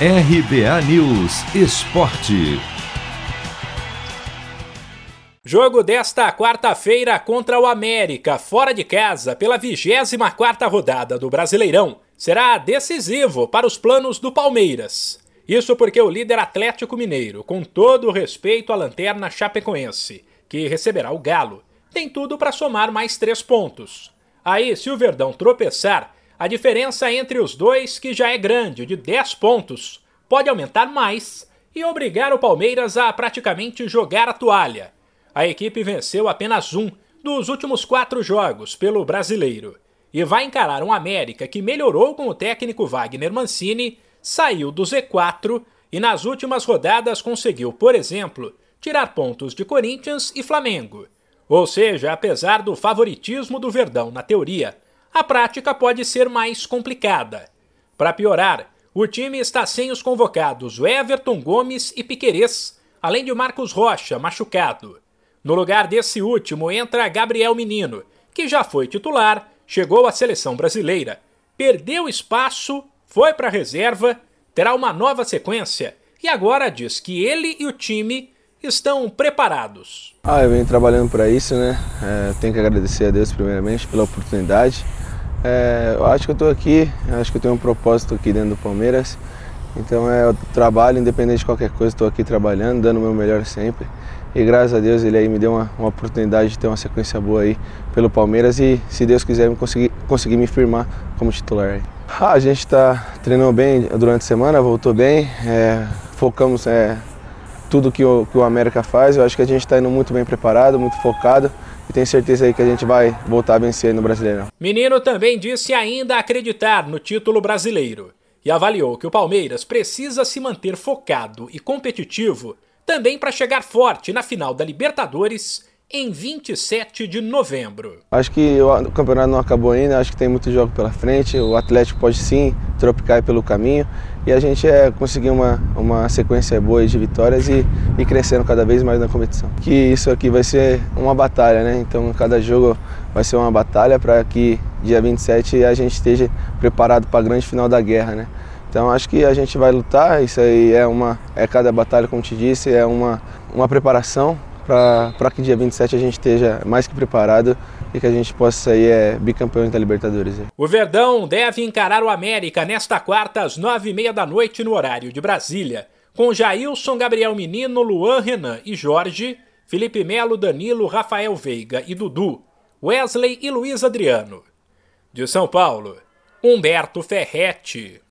RBA News Esporte. Jogo desta quarta-feira contra o América, fora de casa, pela 24 rodada do Brasileirão, será decisivo para os planos do Palmeiras. Isso porque o líder Atlético Mineiro, com todo o respeito à lanterna chapecoense, que receberá o Galo, tem tudo para somar mais três pontos. Aí, se o Verdão tropeçar, a diferença entre os dois, que já é grande, de 10 pontos, pode aumentar mais e obrigar o Palmeiras a praticamente jogar a toalha. A equipe venceu apenas um dos últimos quatro jogos pelo brasileiro e vai encarar um América que melhorou com o técnico Wagner Mancini, saiu do Z4 e nas últimas rodadas conseguiu, por exemplo, tirar pontos de Corinthians e Flamengo. Ou seja, apesar do favoritismo do Verdão na teoria, a prática pode ser mais complicada. Para piorar, o time está sem os convocados Everton Gomes e Piquerez, além de Marcos Rocha, machucado. No lugar desse último entra Gabriel Menino, que já foi titular, chegou à seleção brasileira, perdeu espaço, foi para a reserva, terá uma nova sequência e agora diz que ele e o time estão preparados. Ah, eu venho trabalhando para isso, né? É, tenho que agradecer a Deus primeiramente pela oportunidade. É, eu acho que eu estou aqui, acho que eu tenho um propósito aqui dentro do Palmeiras. Então é o trabalho, independente de qualquer coisa, estou aqui trabalhando, dando o meu melhor sempre. E graças a Deus ele aí me deu uma, uma oportunidade de ter uma sequência boa aí pelo Palmeiras e se Deus quiser me conseguir, conseguir me firmar como titular. Ah, a gente está treinando bem durante a semana, voltou bem, é, focamos é, tudo que o, que o América faz. Eu acho que a gente está indo muito bem preparado, muito focado e tenho certeza aí que a gente vai voltar a vencer no Brasileirão. Menino também disse ainda acreditar no título brasileiro e avaliou que o Palmeiras precisa se manter focado e competitivo também para chegar forte na final da Libertadores em 27 de novembro. Acho que o campeonato não acabou ainda, acho que tem muito jogo pela frente. O Atlético pode sim tropicar pelo caminho e a gente é conseguir uma, uma sequência boa de vitórias e, e crescendo cada vez mais na competição. Que isso aqui vai ser uma batalha, né? Então cada jogo vai ser uma batalha para que dia 27 a gente esteja preparado para a grande final da guerra, né? Então acho que a gente vai lutar, isso aí é uma é cada batalha, como te disse, é uma, uma preparação para que dia 27 a gente esteja mais que preparado e que a gente possa sair é, bicampeão da Libertadores. O Verdão deve encarar o América nesta quarta às nove e meia da noite no horário de Brasília, com Jailson, Gabriel Menino, Luan Renan e Jorge, Felipe Melo, Danilo, Rafael Veiga e Dudu, Wesley e Luiz Adriano. De São Paulo, Humberto Ferretti.